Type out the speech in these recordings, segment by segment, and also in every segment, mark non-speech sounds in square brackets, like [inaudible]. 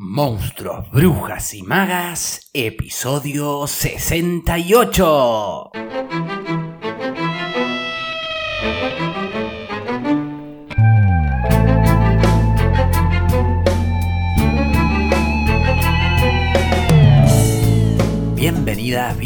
Monstruos, Brujas y Magas, episodio 68.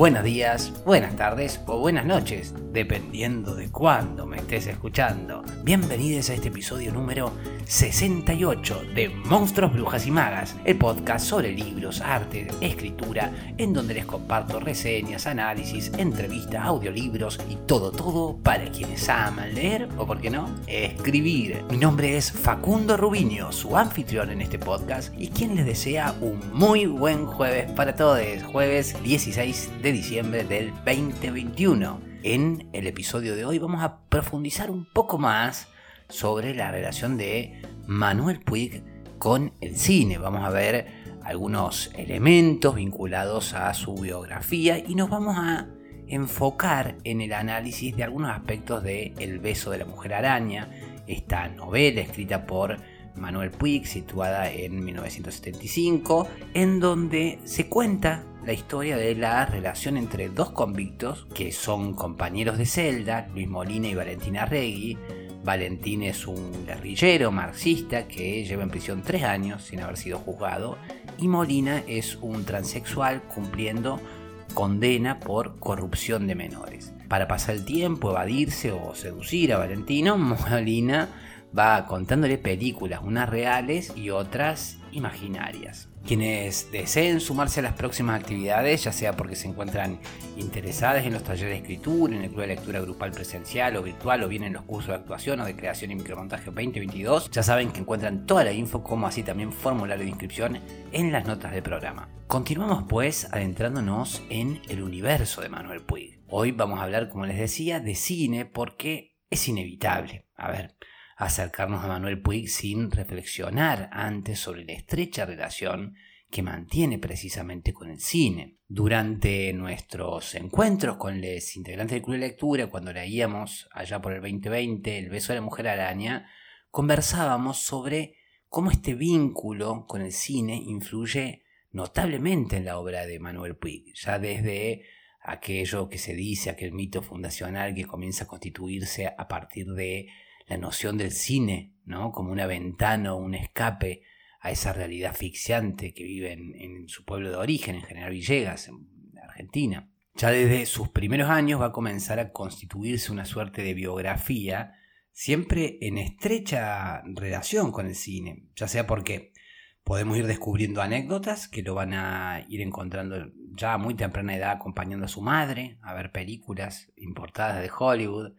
buenos días, buenas tardes o buenas noches, dependiendo de cuándo me estés escuchando. Bienvenidos a este episodio número 68 de Monstruos, Brujas y Magas, el podcast sobre libros, arte, escritura, en donde les comparto reseñas, análisis, entrevistas, audiolibros y todo, todo para quienes aman leer o, por qué no, escribir. Mi nombre es Facundo Rubiño, su anfitrión en este podcast y quien les desea un muy buen jueves para todos, jueves 16 de diciembre del 2021. En el episodio de hoy vamos a profundizar un poco más sobre la relación de Manuel Puig con el cine. Vamos a ver algunos elementos vinculados a su biografía y nos vamos a enfocar en el análisis de algunos aspectos de El beso de la mujer araña, esta novela escrita por Manuel Puig, situada en 1975, en donde se cuenta la historia de la relación entre dos convictos que son compañeros de celda, Luis Molina y Valentina Regui. Valentín es un guerrillero marxista que lleva en prisión tres años sin haber sido juzgado y Molina es un transexual cumpliendo condena por corrupción de menores. Para pasar el tiempo, evadirse o seducir a Valentino, [laughs] Molina va contándole películas, unas reales y otras imaginarias. Quienes deseen sumarse a las próximas actividades, ya sea porque se encuentran interesadas en los talleres de escritura, en el club de lectura grupal presencial o virtual, o bien en los cursos de actuación o de creación y micromontaje 2022, ya saben que encuentran toda la info, como así también formulario de inscripción en las notas del programa. Continuamos pues adentrándonos en el universo de Manuel Puig. Hoy vamos a hablar, como les decía, de cine porque es inevitable. A ver, acercarnos a Manuel Puig sin reflexionar antes sobre la estrecha relación que mantiene precisamente con el cine. Durante nuestros encuentros con los integrantes del Club de Lectura, cuando leíamos allá por el 2020 El beso de la mujer araña, conversábamos sobre cómo este vínculo con el cine influye notablemente en la obra de Manuel Puig, ya desde aquello que se dice, aquel mito fundacional que comienza a constituirse a partir de la noción del cine, ¿no? Como una ventana o un escape a esa realidad asfixiante que vive en, su pueblo de origen, en General Villegas, en Argentina. Ya desde sus primeros años va a comenzar a constituirse una suerte de biografía, siempre en estrecha relación con el cine, ya sea porque podemos ir descubriendo anécdotas que lo van a ir encontrando ya a muy temprana edad acompañando a su madre a ver películas importadas de Hollywood,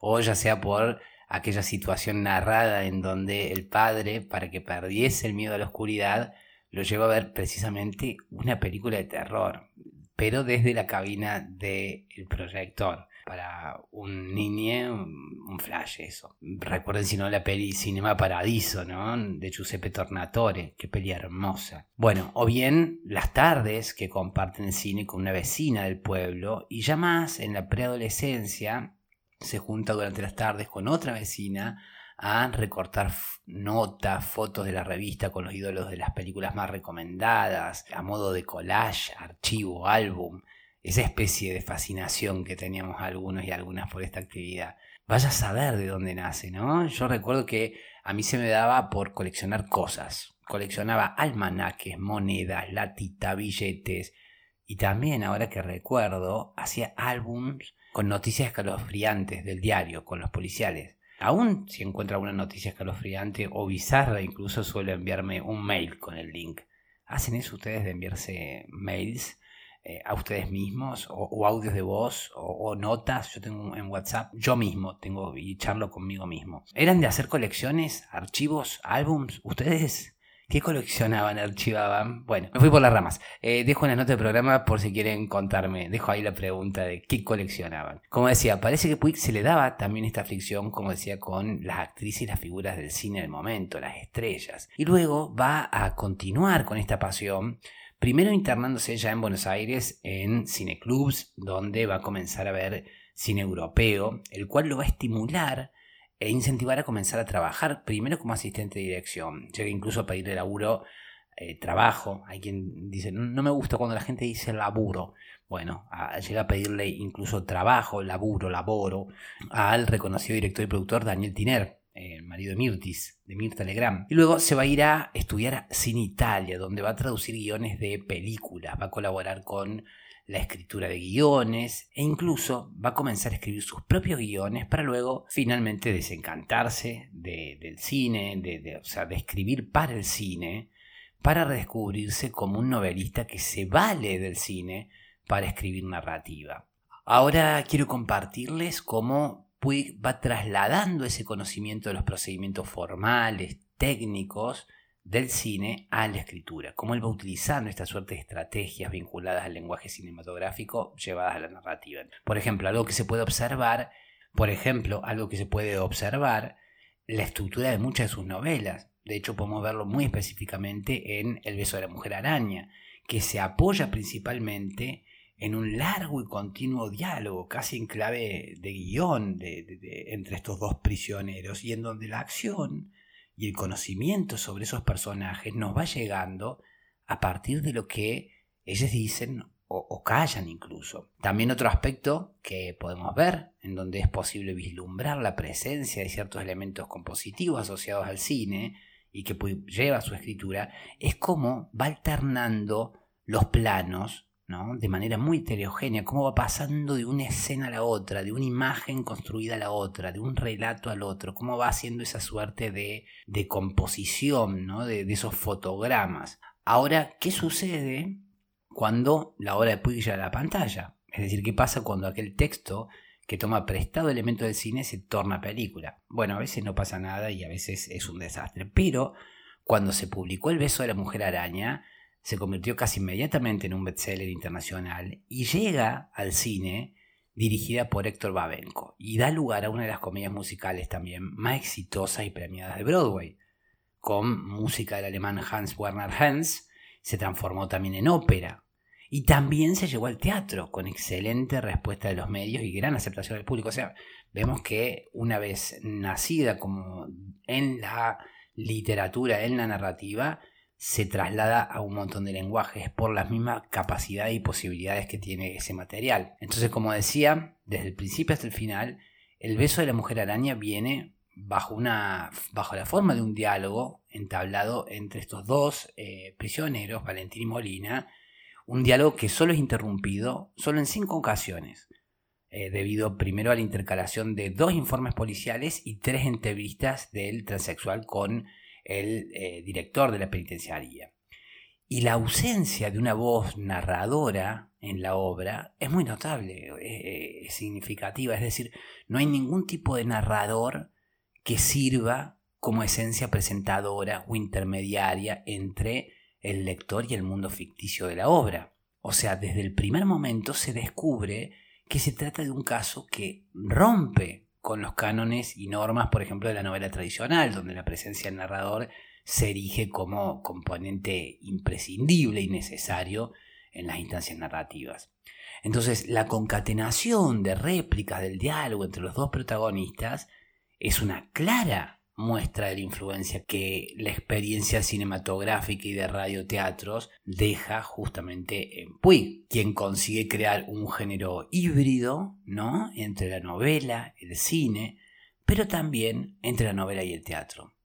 o ya sea por aquella situación narrada en donde el padre, para que perdiese el miedo a la oscuridad, lo lleva a ver precisamente una película de terror, pero desde la cabina del proyector. Para un niño, un flash eso. Recuerden si no la peli Cinema Paradiso, ¿no? De Giuseppe Tornatore, qué peli hermosa. Bueno, o bien las tardes que comparten el cine con una vecina del pueblo y ya más en la preadolescencia se junta durante las tardes con otra vecina a recortar notas, fotos de la revista con los ídolos de las películas más recomendadas, a modo de collage, archivo, álbum, esa especie de fascinación que teníamos algunos y algunas por esta actividad. Vaya a saber de dónde nace, ¿no? Yo recuerdo que a mí se me daba por coleccionar cosas. Coleccionaba almanaques, monedas, latita, billetes. Y también, ahora que recuerdo, hacía álbums con noticias escalofriantes del diario, con los policiales. Aún si encuentra alguna noticia escalofriante o bizarra, incluso suele enviarme un mail con el link. ¿Hacen eso ustedes de enviarse mails eh, a ustedes mismos o, audios de voz o, notas? Yo tengo en WhatsApp, yo mismo tengo y charlo conmigo mismo. ¿Eran de hacer colecciones, archivos, álbums? ¿Ustedes ¿Qué coleccionaban, archivaban? Bueno, me fui por las ramas. Eh, dejo una nota de programa por si quieren contarme. Dejo ahí la pregunta de qué coleccionaban. Como decía, parece que Puig se le daba también esta aflicción, como decía, con las actrices y las figuras del cine del momento, las estrellas. Y luego va a continuar con esta pasión primero internándose ya en Buenos Aires en cineclubs, donde va a comenzar a ver cine europeo, el cual lo va a estimular e incentivar a comenzar a trabajar primero como asistente de dirección. Llega incluso a pedirle laburo, eh, trabajo. Hay quien dice, no, me gusta cuando la gente dice laburo. Bueno, llega a pedirle incluso trabajo, laburo, laboro al reconocido director y productor Daniel Tiner, el marido de Mirtis, de Mirta Legrand. Y luego se va a ir a estudiar cine Italia, donde va a traducir guiones de películas, va a colaborar con la escritura de guiones e incluso va a comenzar a escribir sus propios guiones para luego finalmente desencantarse del cine, de, o sea, de escribir para el cine, para redescubrirse como un novelista que se vale del cine para escribir narrativa. Ahora quiero compartirles cómo Puig va trasladando ese conocimiento de los procedimientos formales, técnicos, del cine a la escritura, cómo él va utilizando esta suerte de estrategias vinculadas al lenguaje cinematográfico llevadas a la narrativa. Por ejemplo, algo que se puede observar, por ejemplo, algo que se puede observar, la estructura de muchas de sus novelas. De hecho, podemos verlo muy específicamente en El beso de la mujer araña, que se apoya principalmente en un largo y continuo diálogo, casi en clave de guion entre estos dos prisioneros, y en donde la acción y el conocimiento sobre esos personajes nos va llegando a partir de lo que ellos dicen o, callan incluso. También otro aspecto que podemos ver, en donde es posible vislumbrar la presencia de ciertos elementos compositivos asociados al cine y que lleva su escritura, es cómo va alternando los planos de manera muy heterogénea, cómo va pasando de una escena a la otra, de una imagen construida a la otra, de un relato al otro, cómo va haciendo esa suerte de, de composición ¿no? de, esos fotogramas. Ahora, ¿qué sucede cuando la obra de Puig llega a la pantalla? Es decir, ¿qué pasa cuando aquel texto que toma prestado elemento del cine se torna película? Bueno, a veces no pasa nada y a veces es un desastre, pero cuando se publicó El beso de la mujer araña, se convirtió casi inmediatamente en un bestseller internacional y llega al cine dirigida por Héctor Babenco y da lugar a una de las comedias musicales también más exitosas y premiadas de Broadway. Con música del alemán Hans Werner Hans, se transformó también en ópera y también se llevó al teatro con excelente respuesta de los medios y gran aceptación del público. O sea, vemos que una vez nacida como en la literatura, en la narrativa, se traslada a un montón de lenguajes por las mismas capacidades y posibilidades que tiene ese material. Entonces, como decía, desde el principio hasta el final, el beso de la mujer araña viene bajo, una, bajo la forma de un diálogo entablado entre estos dos eh, prisioneros, Valentín y Molina, un diálogo que solo es interrumpido solo en cinco ocasiones, eh, debido primero a la intercalación de dos informes policiales y tres entrevistas del transexual con el eh, director de la penitenciaría. Y la ausencia de una voz narradora en la obra es muy notable, es, significativa, es decir, no hay ningún tipo de narrador que sirva como esencia presentadora o intermediaria entre el lector y el mundo ficticio de la obra. O sea, desde el primer momento se descubre que se trata de un caso que rompe con los cánones y normas, por ejemplo, de la novela tradicional, donde la presencia del narrador se erige como componente imprescindible y necesario en las instancias narrativas. Entonces, la concatenación de réplicas del diálogo entre los dos protagonistas es una clara muestra de la influencia que la experiencia cinematográfica y de radioteatros deja justamente en Puig, quien consigue crear un género híbrido, ¿no? Entre la novela, el cine, pero también entre la novela y el teatro.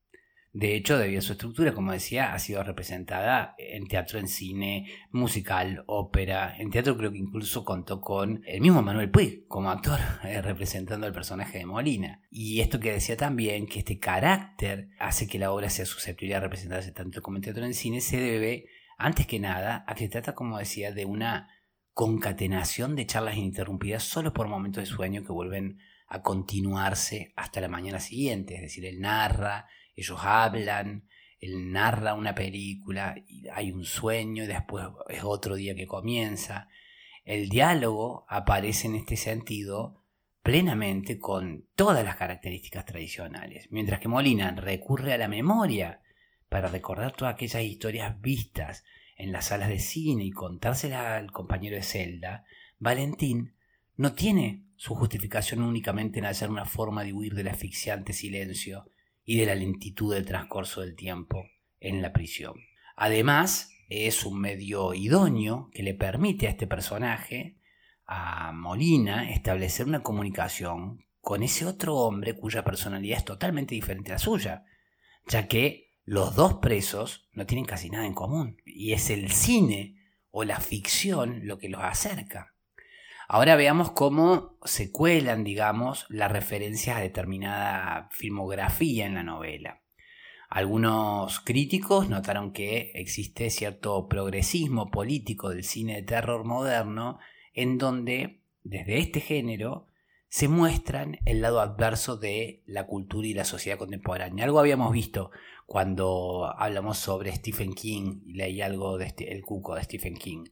De hecho, debido a su estructura, como decía, ha sido representada en teatro, en cine, musical, ópera. En teatro creo que incluso contó con el mismo Manuel Puig como actor [laughs] eh, representando al personaje de Molina. Y esto que decía también, que este carácter hace que la obra sea susceptible a representarse tanto como en teatro en cine, se debe, antes que nada, a que trata, como decía, de una concatenación de charlas ininterrumpidas solo por momentos de sueño que vuelven a continuarse hasta la mañana siguiente. Es decir, él narra, ellos hablan, él narra una película y hay un sueño y después es otro día que comienza. El diálogo aparece en este sentido plenamente con todas las características tradicionales, mientras que Molina recurre a la memoria para recordar todas aquellas historias vistas en las salas de cine y contárselas al compañero de celda, Valentín no tiene su justificación únicamente en hacer una forma de huir del asfixiante silencio y de la lentitud del transcurso del tiempo en la prisión. Además, es un medio idóneo que le permite a este personaje a Molina establecer una comunicación con ese otro hombre cuya personalidad es totalmente diferente a la suya, ya que los dos presos no tienen casi nada en común, y es el cine o la ficción lo que los acerca. Ahora veamos cómo se cuelan, digamos, las referencias a determinada filmografía en la novela. Algunos críticos notaron que existe cierto progresismo político del cine de terror moderno en donde desde este género se muestran el lado adverso de la cultura y la sociedad contemporánea. Algo habíamos visto cuando hablamos sobre Stephen King y leí algo de este, Cuco de Stephen King.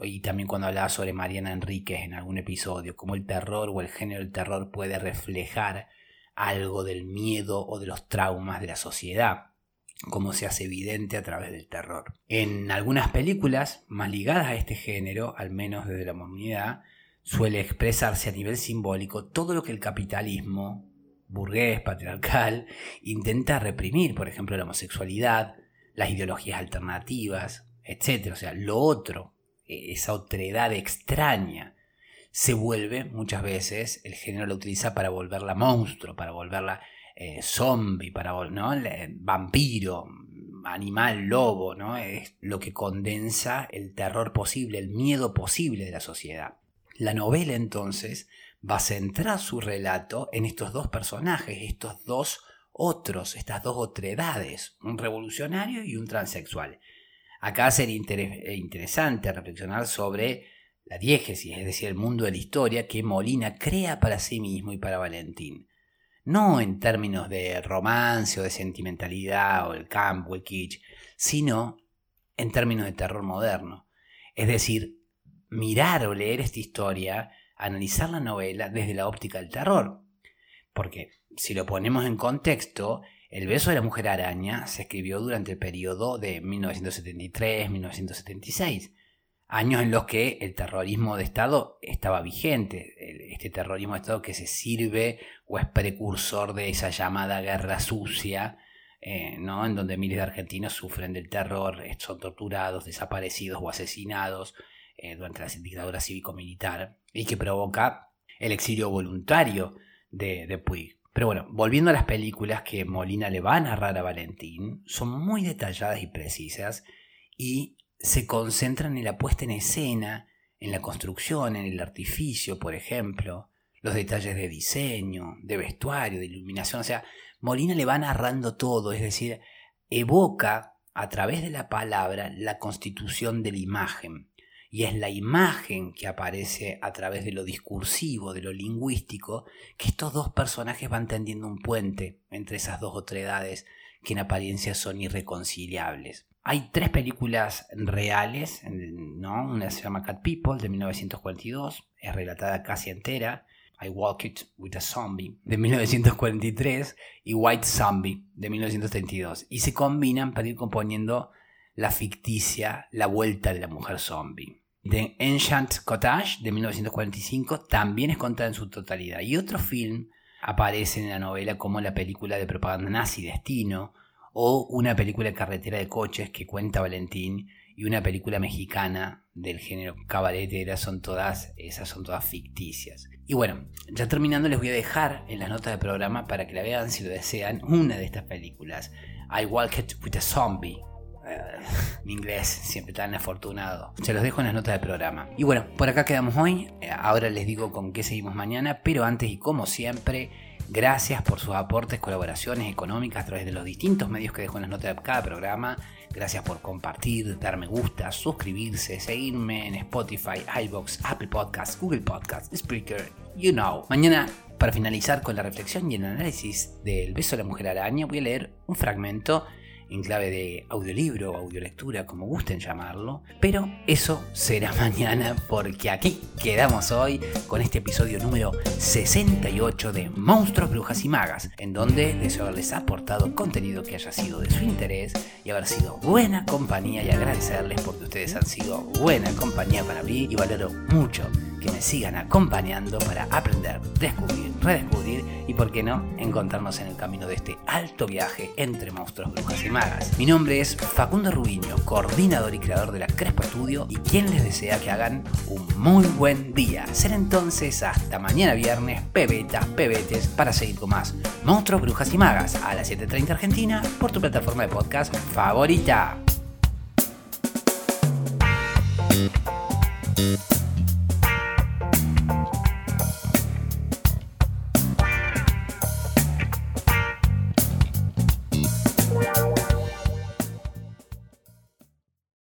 Y también cuando hablaba sobre Mariana Enríquez en algún episodio, cómo el terror o el género del terror puede reflejar algo del miedo o de los traumas de la sociedad como se hace evidente a través del terror. En algunas películas más ligadas a este género, al menos desde la modernidad, suele expresarse a nivel simbólico todo lo que el capitalismo burgués, patriarcal, intenta reprimir, por ejemplo, la homosexualidad, las ideologías alternativas, etc. O sea, lo otro, esa otredad extraña, se vuelve muchas veces, el género lo utiliza para volverla monstruo, para volverla eh, zombie, para, vampiro, animal, lobo, ¿no? Es lo que condensa el terror posible, el miedo posible de la sociedad. La novela entonces va a centrar su relato en estos dos personajes, estos dos otros, estas dos otredades, un revolucionario y un transexual. Acá sería eh, interesante reflexionar sobre la diégesis, es decir, el mundo de la historia que Molina crea para sí mismo y para Valentín no en términos de romance o de sentimentalidad o el campo el kitsch, sino en términos de terror moderno. Es decir, mirar o leer esta historia, analizar la novela desde la óptica del terror. Porque si lo ponemos en contexto, El beso de la mujer araña se escribió durante el periodo de 1973-1976 años en los que el terrorismo de Estado estaba vigente, este terrorismo de Estado que se sirve o es precursor de esa llamada guerra sucia, eh, ¿no? en donde miles de argentinos sufren del terror, son torturados, desaparecidos o asesinados eh, durante la dictadura cívico-militar y que provoca el exilio voluntario de, de Puig. Pero bueno, volviendo a las películas que Molina le va a narrar a Valentín, son muy detalladas y precisas y se concentran en la puesta en escena, en la construcción, en el artificio, por ejemplo, los detalles de diseño, de vestuario, de iluminación. O sea, Molina le va narrando todo, es decir, evoca a través de la palabra la constitución de la imagen. Y es la imagen que aparece a través de lo discursivo, de lo lingüístico, que estos dos personajes van tendiendo un puente entre esas dos otredades que en apariencia son irreconciliables. Hay tres películas reales, ¿no? Una se llama Cat People de 1942, es relatada casi entera. I Walk It with a Zombie de 1943 y White Zombie de 1932. Y se combinan para ir componiendo la ficticia La Vuelta de la Mujer Zombie. The Enchant Cottage de 1945 también es contada en su totalidad. Y otro film aparece en la novela como la película de propaganda nazi Destino o una película de carretera de coches que cuenta Valentín y una película mexicana del género cabaretera son todas esas son todas ficticias. Y bueno, ya terminando les voy a dejar en las notas del programa para que la vean si lo desean una de estas películas. I Walked with a Zombie. Mi inglés siempre tan afortunado. Se los dejo en las notas del programa. Y bueno, por acá quedamos hoy. Eh, ahora les digo con qué seguimos mañana, pero antes y como siempre Gracias por sus aportes, colaboraciones económicas a través de los distintos medios que dejo en las notas de cada programa. Gracias por compartir, dar me gusta, suscribirse, seguirme en Spotify, iBox, Apple Podcasts, Google Podcasts, Spreaker, you know. Mañana, para finalizar con la reflexión y el análisis del beso de la mujer araña, voy a leer un fragmento en clave de audiolibro o audiolectura, como gusten llamarlo. Pero eso será [laughs] mañana porque aquí quedamos hoy con este episodio número 68 de Monstruos, Brujas y Magas, en donde deseo haberles aportado contenido que haya sido de su interés y haber sido buena compañía y agradecerles porque ustedes han sido buena compañía para mí y valoro mucho que me sigan acompañando para aprender, descubrir, redescubrir y, por qué no, encontrarnos en el camino de este alto viaje entre monstruos, brujas y magas. Mi nombre es Facundo Rubiño, coordinador y creador de la Crespo Estudio y quien les desea que hagan un muy buen día. Ser entonces hasta mañana viernes, pebetas, pebetes, para seguir con más monstruos, brujas y magas a las 7.30 Argentina por tu plataforma de podcast favorita.